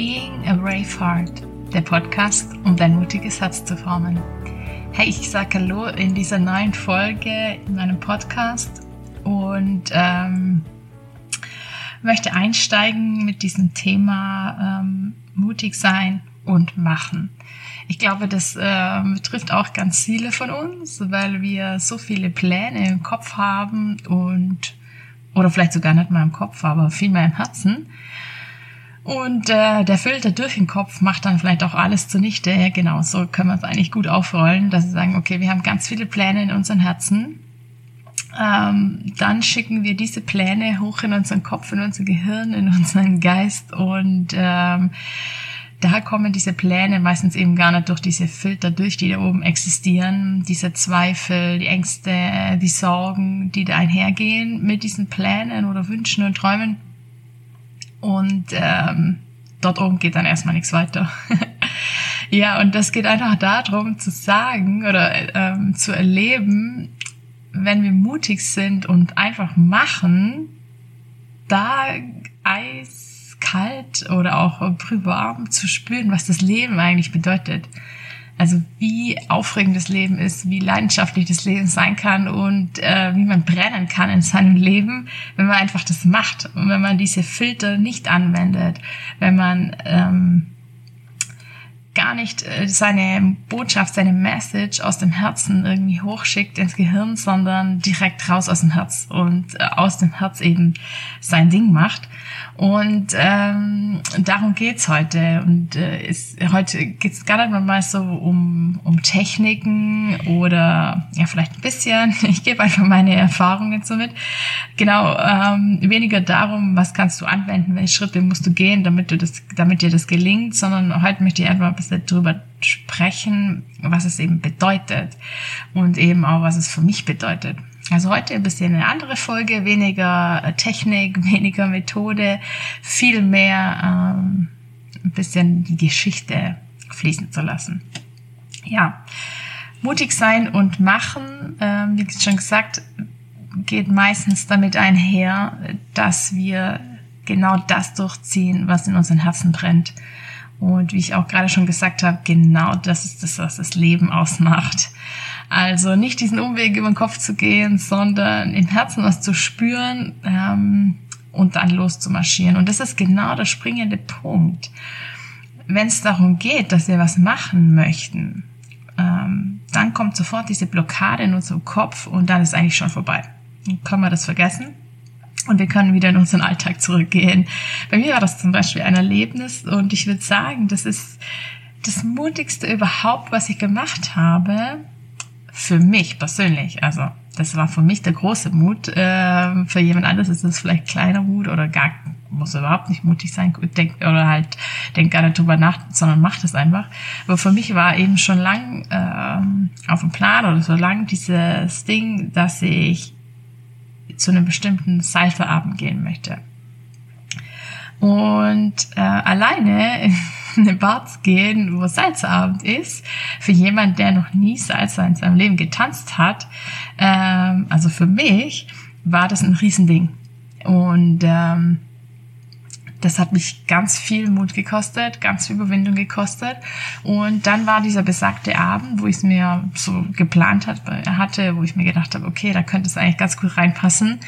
Being a Brave Heart, der Podcast, um dein mutiges Herz zu formen. Hey, ich sage Hallo in dieser neuen Folge in meinem Podcast und ähm, möchte einsteigen mit diesem Thema ähm, mutig sein und machen. Ich glaube, das äh, betrifft auch ganz viele von uns, weil wir so viele Pläne im Kopf haben und oder vielleicht sogar nicht mal im Kopf, aber viel mehr im Herzen und äh, der Filter durch den Kopf macht dann vielleicht auch alles zunichte. Genau, so können wir es eigentlich gut aufrollen, dass wir sagen, okay, wir haben ganz viele Pläne in unseren Herzen. Ähm, dann schicken wir diese Pläne hoch in unseren Kopf, in unser Gehirn, in unseren Geist und ähm, da kommen diese Pläne meistens eben gar nicht durch diese Filter durch, die da oben existieren, diese Zweifel, die Ängste, die Sorgen, die da einhergehen mit diesen Plänen oder Wünschen und Träumen und ähm, dort oben geht dann erstmal nichts weiter. ja, und das geht einfach darum zu sagen oder ähm, zu erleben, wenn wir mutig sind und einfach machen, da eiskalt oder auch brühwarm zu spüren, was das Leben eigentlich bedeutet. Also wie aufregend das Leben ist, wie leidenschaftlich das Leben sein kann und äh, wie man brennen kann in seinem Leben, wenn man einfach das macht und wenn man diese Filter nicht anwendet, wenn man ähm, gar nicht äh, seine Botschaft, seine Message aus dem Herzen irgendwie hochschickt ins Gehirn, sondern direkt raus aus dem Herz und äh, aus dem Herz eben sein Ding macht. Und ähm, darum geht's heute. Und äh, ist, heute geht's gar nicht mal so um, um Techniken oder ja vielleicht ein bisschen. Ich gebe einfach meine Erfahrungen so mit. Genau, ähm, weniger darum, was kannst du anwenden, welche Schritte musst du gehen, damit du das, damit dir das gelingt, sondern heute möchte ich einfach ein bisschen drüber sprechen, was es eben bedeutet und eben auch, was es für mich bedeutet. Also heute ein bisschen eine andere Folge, weniger äh, Technik, weniger Methode, viel mehr ähm, ein bisschen die Geschichte fließen zu lassen. Ja, mutig sein und machen, ähm, wie schon gesagt, geht meistens damit einher, dass wir genau das durchziehen, was in unseren Herzen brennt. Und wie ich auch gerade schon gesagt habe, genau das ist das, was das Leben ausmacht. Also nicht diesen Umweg über den Kopf zu gehen, sondern im Herzen was zu spüren ähm, und dann loszumarschieren. Und das ist genau der springende Punkt. Wenn es darum geht, dass wir was machen möchten, ähm, dann kommt sofort diese Blockade in unserem Kopf und dann ist eigentlich schon vorbei. Dann können wir das vergessen und wir können wieder in unseren Alltag zurückgehen. Bei mir war das zum Beispiel ein Erlebnis und ich würde sagen, das ist das mutigste überhaupt, was ich gemacht habe, für mich persönlich, also das war für mich der große Mut. Äh, für jemand anderes ist das vielleicht kleiner Mut oder gar muss überhaupt nicht mutig sein, denk, oder halt denkt gar nicht drüber nach, sondern macht es einfach. Aber für mich war eben schon lang äh, auf dem Plan oder so lang dieses Ding, dass ich zu einem bestimmten Seiferabend gehen möchte. Und äh, alleine in eine Bar zu gehen, wo Salzabend ist, für jemand, der noch nie Salsa in seinem Leben getanzt hat, ähm, also für mich, war das ein Riesending. Und ähm, das hat mich ganz viel Mut gekostet, ganz viel Überwindung gekostet. Und dann war dieser besagte Abend, wo ich es mir so geplant hat, hatte, wo ich mir gedacht habe, okay, da könnte es eigentlich ganz gut reinpassen.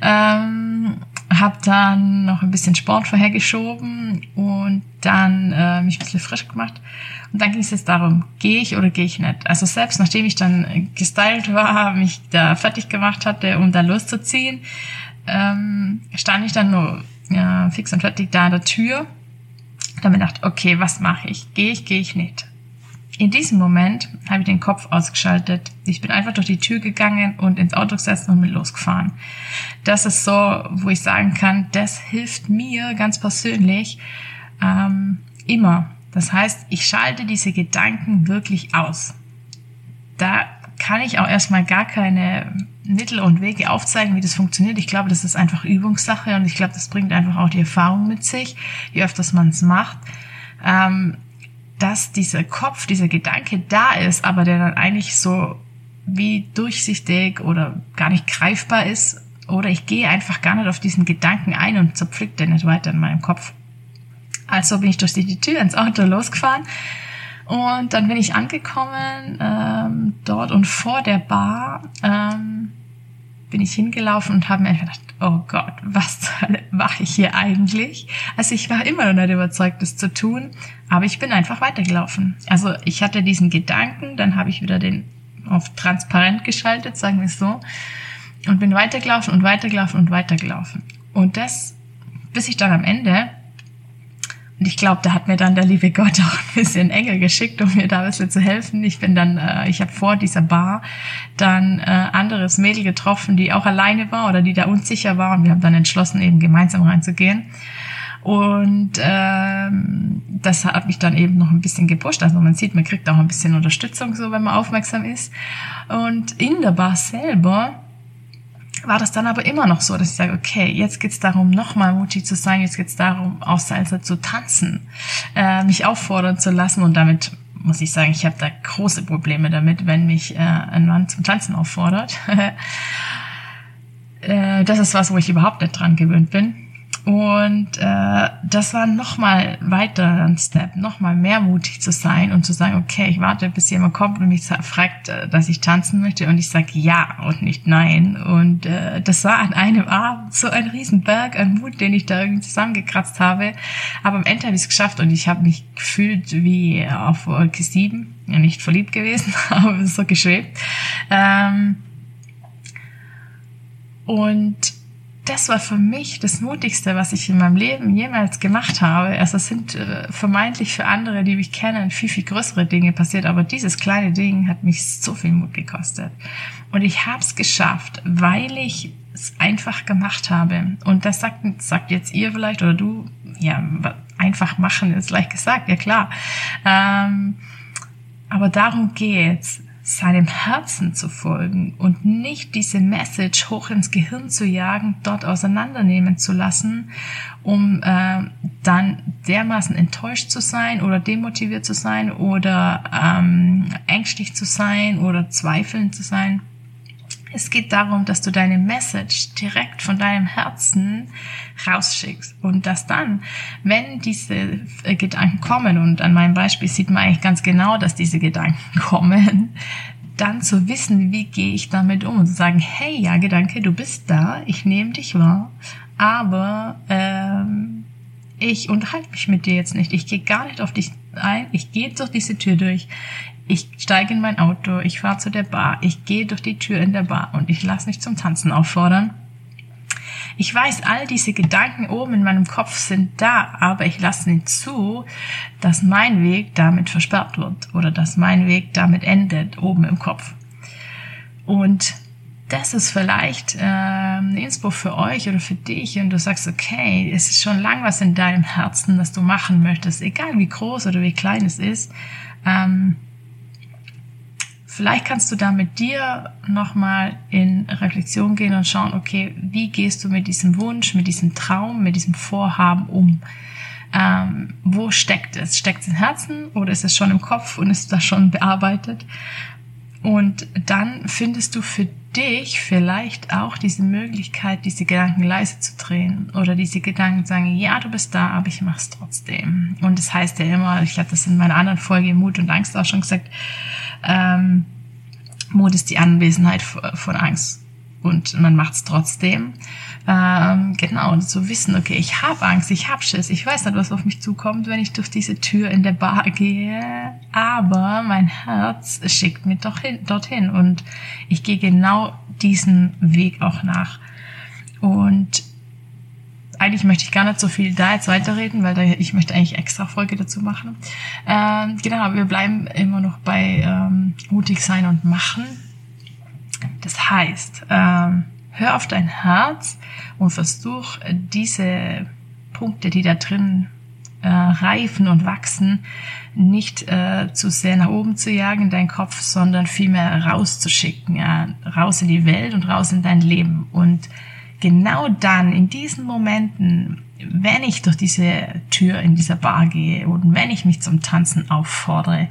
Ähm, habe dann noch ein bisschen Sport vorhergeschoben und dann äh, mich ein bisschen frisch gemacht. Und dann ging es jetzt darum, gehe ich oder gehe ich nicht. Also selbst nachdem ich dann gestylt war, mich da fertig gemacht hatte, um da loszuziehen, ähm, stand ich dann nur ja, fix und fertig da an der Tür. Da habe ich gedacht, okay, was mache ich? Gehe ich, gehe ich nicht? In diesem Moment habe ich den Kopf ausgeschaltet. Ich bin einfach durch die Tür gegangen und ins Auto gesetzt und bin losgefahren. Das ist so, wo ich sagen kann, das hilft mir ganz persönlich ähm, immer. Das heißt, ich schalte diese Gedanken wirklich aus. Da kann ich auch erstmal gar keine Mittel und Wege aufzeigen, wie das funktioniert. Ich glaube, das ist einfach Übungssache und ich glaube, das bringt einfach auch die Erfahrung mit sich, je öfters man es macht, ähm, dass dieser Kopf, dieser Gedanke da ist, aber der dann eigentlich so wie durchsichtig oder gar nicht greifbar ist oder ich gehe einfach gar nicht auf diesen Gedanken ein und zerpflückt den nicht weiter in meinem Kopf. Also bin ich durch die Tür ins Auto losgefahren und dann bin ich angekommen ähm, dort und vor der Bar ähm, bin ich hingelaufen und habe mir gedacht, oh Gott, was mache ich hier eigentlich? Also ich war immer noch nicht überzeugt, das zu tun, aber ich bin einfach weitergelaufen. Also ich hatte diesen Gedanken, dann habe ich wieder den auf transparent geschaltet, sagen wir es so, und bin weitergelaufen und weitergelaufen und weitergelaufen. Und das, bis ich dann am Ende und ich glaube, da hat mir dann der liebe Gott auch ein bisschen Engel geschickt, um mir da ein bisschen zu helfen. Ich bin dann, äh, ich habe vor dieser Bar dann äh, anderes Mädel getroffen, die auch alleine war oder die da unsicher war. Und wir haben dann entschlossen, eben gemeinsam reinzugehen. Und ähm, das hat mich dann eben noch ein bisschen gepusht. Also man sieht, man kriegt auch ein bisschen Unterstützung, so wenn man aufmerksam ist. Und in der Bar selber war das dann aber immer noch so, dass ich sage, okay, jetzt geht's darum, nochmal mutig zu sein, jetzt geht's darum, auf Salsa zu tanzen, äh, mich auffordern zu lassen und damit muss ich sagen, ich habe da große Probleme damit, wenn mich äh, ein Mann zum Tanzen auffordert. äh, das ist was, wo ich überhaupt nicht dran gewöhnt bin. Und äh, das war nochmal weiter ein Step, nochmal mehr mutig zu sein und zu sagen, okay, ich warte, bis jemand kommt und mich fragt, äh, dass ich tanzen möchte und ich sage ja und nicht nein. Und äh, das war an einem Abend so ein Riesenberg an Mut, den ich da irgendwie zusammengekratzt habe. Aber am Ende habe ich es geschafft und ich habe mich gefühlt wie auf Wolke 7. Ja, nicht verliebt gewesen, aber so geschwebt. Ähm, und das war für mich das Mutigste, was ich in meinem Leben jemals gemacht habe. Also es sind äh, vermeintlich für andere, die mich kennen, viel, viel größere Dinge passiert, aber dieses kleine Ding hat mich so viel Mut gekostet. Und ich habe es geschafft, weil ich es einfach gemacht habe. Und das sagt, sagt jetzt ihr vielleicht oder du, ja, einfach machen ist leicht gesagt, ja klar. Ähm, aber darum geht's seinem Herzen zu folgen und nicht diese Message hoch ins Gehirn zu jagen, dort auseinandernehmen zu lassen, um äh, dann dermaßen enttäuscht zu sein oder demotiviert zu sein oder ähm, ängstlich zu sein oder zweifelnd zu sein. Es geht darum, dass du deine Message direkt von deinem Herzen rausschickst. Und dass dann, wenn diese äh, Gedanken kommen, und an meinem Beispiel sieht man eigentlich ganz genau, dass diese Gedanken kommen, dann zu wissen, wie gehe ich damit um und zu sagen, hey, ja, Gedanke, du bist da, ich nehme dich wahr, aber ähm, ich unterhalte mich mit dir jetzt nicht, ich gehe gar nicht auf dich ein, ich gehe durch diese Tür durch, ich steige in mein Auto, ich fahre zu der Bar, ich gehe durch die Tür in der Bar und ich lasse mich zum Tanzen auffordern. Ich weiß, all diese Gedanken oben in meinem Kopf sind da, aber ich lasse nicht zu, dass mein Weg damit versperrt wird oder dass mein Weg damit endet, oben im Kopf. Und das ist vielleicht äh, ein Inspo für euch oder für dich und du sagst, okay, es ist schon lang was in deinem Herzen, das du machen möchtest, egal wie groß oder wie klein es ist. Ähm, Vielleicht kannst du da mit dir nochmal in Reflexion gehen und schauen, okay, wie gehst du mit diesem Wunsch, mit diesem Traum, mit diesem Vorhaben um? Ähm, wo steckt es? Steckt es im Herzen oder ist es schon im Kopf und ist das schon bearbeitet? Und dann findest du für dich vielleicht auch diese Möglichkeit, diese Gedanken leise zu drehen oder diese Gedanken sagen, ja, du bist da, aber ich mach's trotzdem. Und das heißt ja immer, ich habe das in meiner anderen Folge Mut und Angst auch schon gesagt, ähm, Mut ist die Anwesenheit von Angst und man macht es trotzdem. Ähm, genau, zu wissen, okay, ich habe Angst, ich habe Schiss, ich weiß nicht, was auf mich zukommt, wenn ich durch diese Tür in der Bar gehe, aber mein Herz schickt mich doch hin, dorthin und ich gehe genau diesen Weg auch nach. Und eigentlich möchte ich gar nicht so viel da jetzt weiterreden, weil da, ich möchte eigentlich extra Folge dazu machen. Ähm, genau, wir bleiben immer noch bei ähm, mutig sein und machen. Das heißt, ähm, hör auf dein Herz und versuch diese Punkte, die da drin äh, reifen und wachsen, nicht äh, zu sehr nach oben zu jagen in deinen Kopf, sondern vielmehr rauszuschicken, raus in die Welt und raus in dein Leben und genau dann, in diesen Momenten, wenn ich durch diese Tür in dieser Bar gehe und wenn ich mich zum Tanzen auffordere,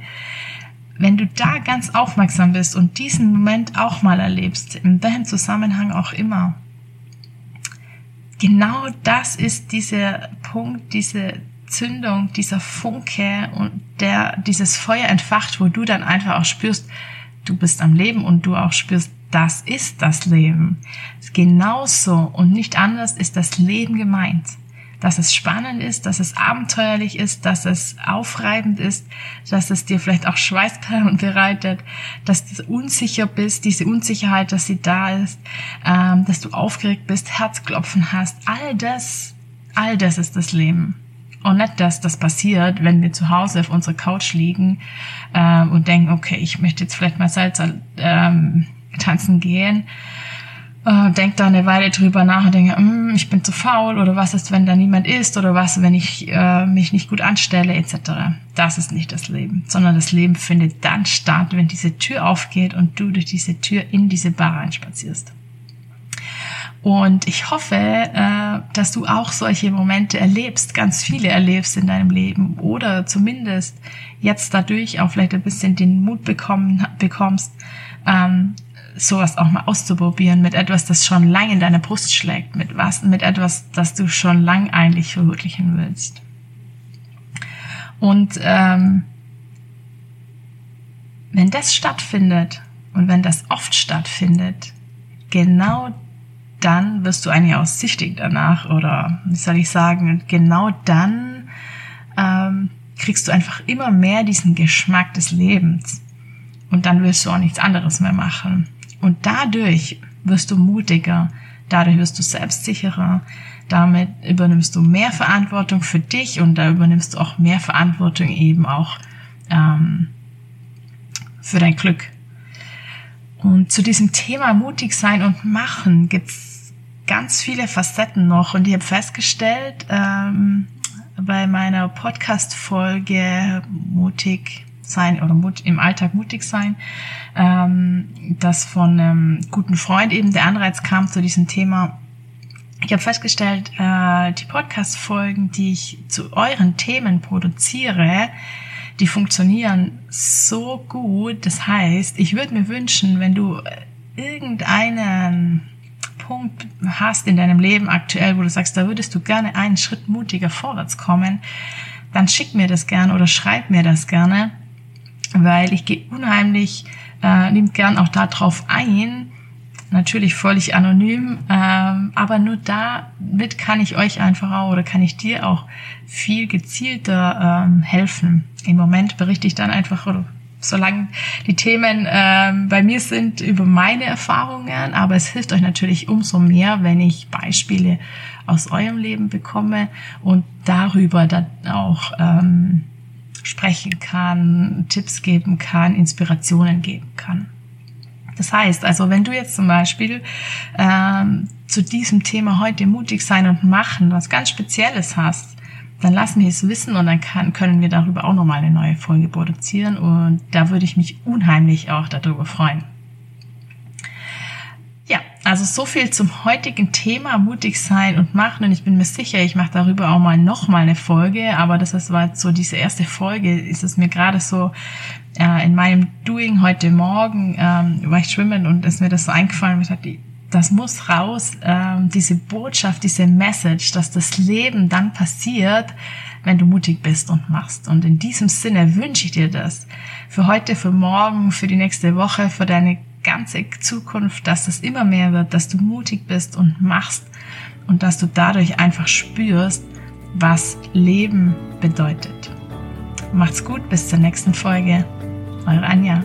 wenn du da ganz aufmerksam bist und diesen Moment auch mal erlebst, in welchem Zusammenhang auch immer, genau das ist dieser Punkt, diese Zündung, dieser Funke und der dieses Feuer entfacht, wo du dann einfach auch spürst, du bist am Leben und du auch spürst, das ist das Leben. Genauso und nicht anders ist das Leben gemeint. Dass es spannend ist, dass es abenteuerlich ist, dass es aufreibend ist, dass es dir vielleicht auch Schweißperlen bereitet, dass du unsicher bist, diese Unsicherheit, dass sie da ist, ähm, dass du aufgeregt bist, Herzklopfen hast. All das, all das ist das Leben. Und nicht, dass das passiert, wenn wir zu Hause auf unserer Couch liegen ähm, und denken, okay, ich möchte jetzt vielleicht mal Salsa ähm, tanzen gehen. Äh, denk da eine Weile drüber nach und denke, mm, ich bin zu faul oder was ist, wenn da niemand ist oder was, wenn ich äh, mich nicht gut anstelle etc. Das ist nicht das Leben, sondern das Leben findet dann statt, wenn diese Tür aufgeht und du durch diese Tür in diese Bar reinspazierst. Und ich hoffe, äh, dass du auch solche Momente erlebst, ganz viele erlebst in deinem Leben oder zumindest jetzt dadurch auch vielleicht ein bisschen den Mut bekommen, bekommst, ähm, sowas auch mal auszuprobieren mit etwas, das schon lang in deiner Brust schlägt, mit was, mit etwas, das du schon lang eigentlich verwirklichen willst. Und ähm, wenn das stattfindet und wenn das oft stattfindet, genau dann wirst du eigentlich auch süchtig danach oder wie soll ich sagen, genau dann ähm, kriegst du einfach immer mehr diesen Geschmack des Lebens und dann willst du auch nichts anderes mehr machen. Und dadurch wirst du mutiger, dadurch wirst du selbstsicherer, damit übernimmst du mehr Verantwortung für dich und da übernimmst du auch mehr Verantwortung eben auch ähm, für dein Glück. Und zu diesem Thema mutig sein und machen gibt's ganz viele Facetten noch und ich habe festgestellt ähm, bei meiner Podcast-Folge mutig sein oder mut, im Alltag mutig sein, ähm, dass von einem guten Freund eben der Anreiz kam zu diesem Thema. Ich habe festgestellt, äh, die Podcast-Folgen, die ich zu euren Themen produziere, die funktionieren so gut. Das heißt, ich würde mir wünschen, wenn du irgendeinen Punkt hast in deinem Leben aktuell, wo du sagst, da würdest du gerne einen Schritt mutiger vorwärts kommen, dann schick mir das gerne oder schreib mir das gerne, weil ich gehe unheimlich, äh, nimmt gern auch darauf ein, natürlich völlig anonym, ähm, aber nur damit kann ich euch einfach auch oder kann ich dir auch viel gezielter ähm, helfen. Im Moment berichte ich dann einfach oder solange die Themen ähm, bei mir sind über meine Erfahrungen, aber es hilft euch natürlich umso mehr, wenn ich Beispiele aus eurem Leben bekomme und darüber dann auch ähm, sprechen kann, Tipps geben kann, Inspirationen geben kann. Das heißt, also wenn du jetzt zum Beispiel ähm, zu diesem Thema heute mutig sein und machen, was ganz Spezielles hast, dann lass mich es wissen und dann kann, können wir darüber auch nochmal eine neue Folge produzieren und da würde ich mich unheimlich auch darüber freuen. Also so viel zum heutigen Thema mutig sein und machen. Und ich bin mir sicher, ich mache darüber auch mal nochmal eine Folge, aber das war jetzt so diese erste Folge, ist es mir gerade so äh, in meinem Doing heute Morgen, ähm, war ich schwimmen und ist mir das so eingefallen, ich dachte, das muss raus, ähm, diese Botschaft, diese Message, dass das Leben dann passiert, wenn du mutig bist und machst. Und in diesem Sinne wünsche ich dir das für heute, für morgen, für die nächste Woche, für deine ganze Zukunft, dass es immer mehr wird, dass du mutig bist und machst und dass du dadurch einfach spürst, was Leben bedeutet. Macht's gut, bis zur nächsten Folge. Eure Anja.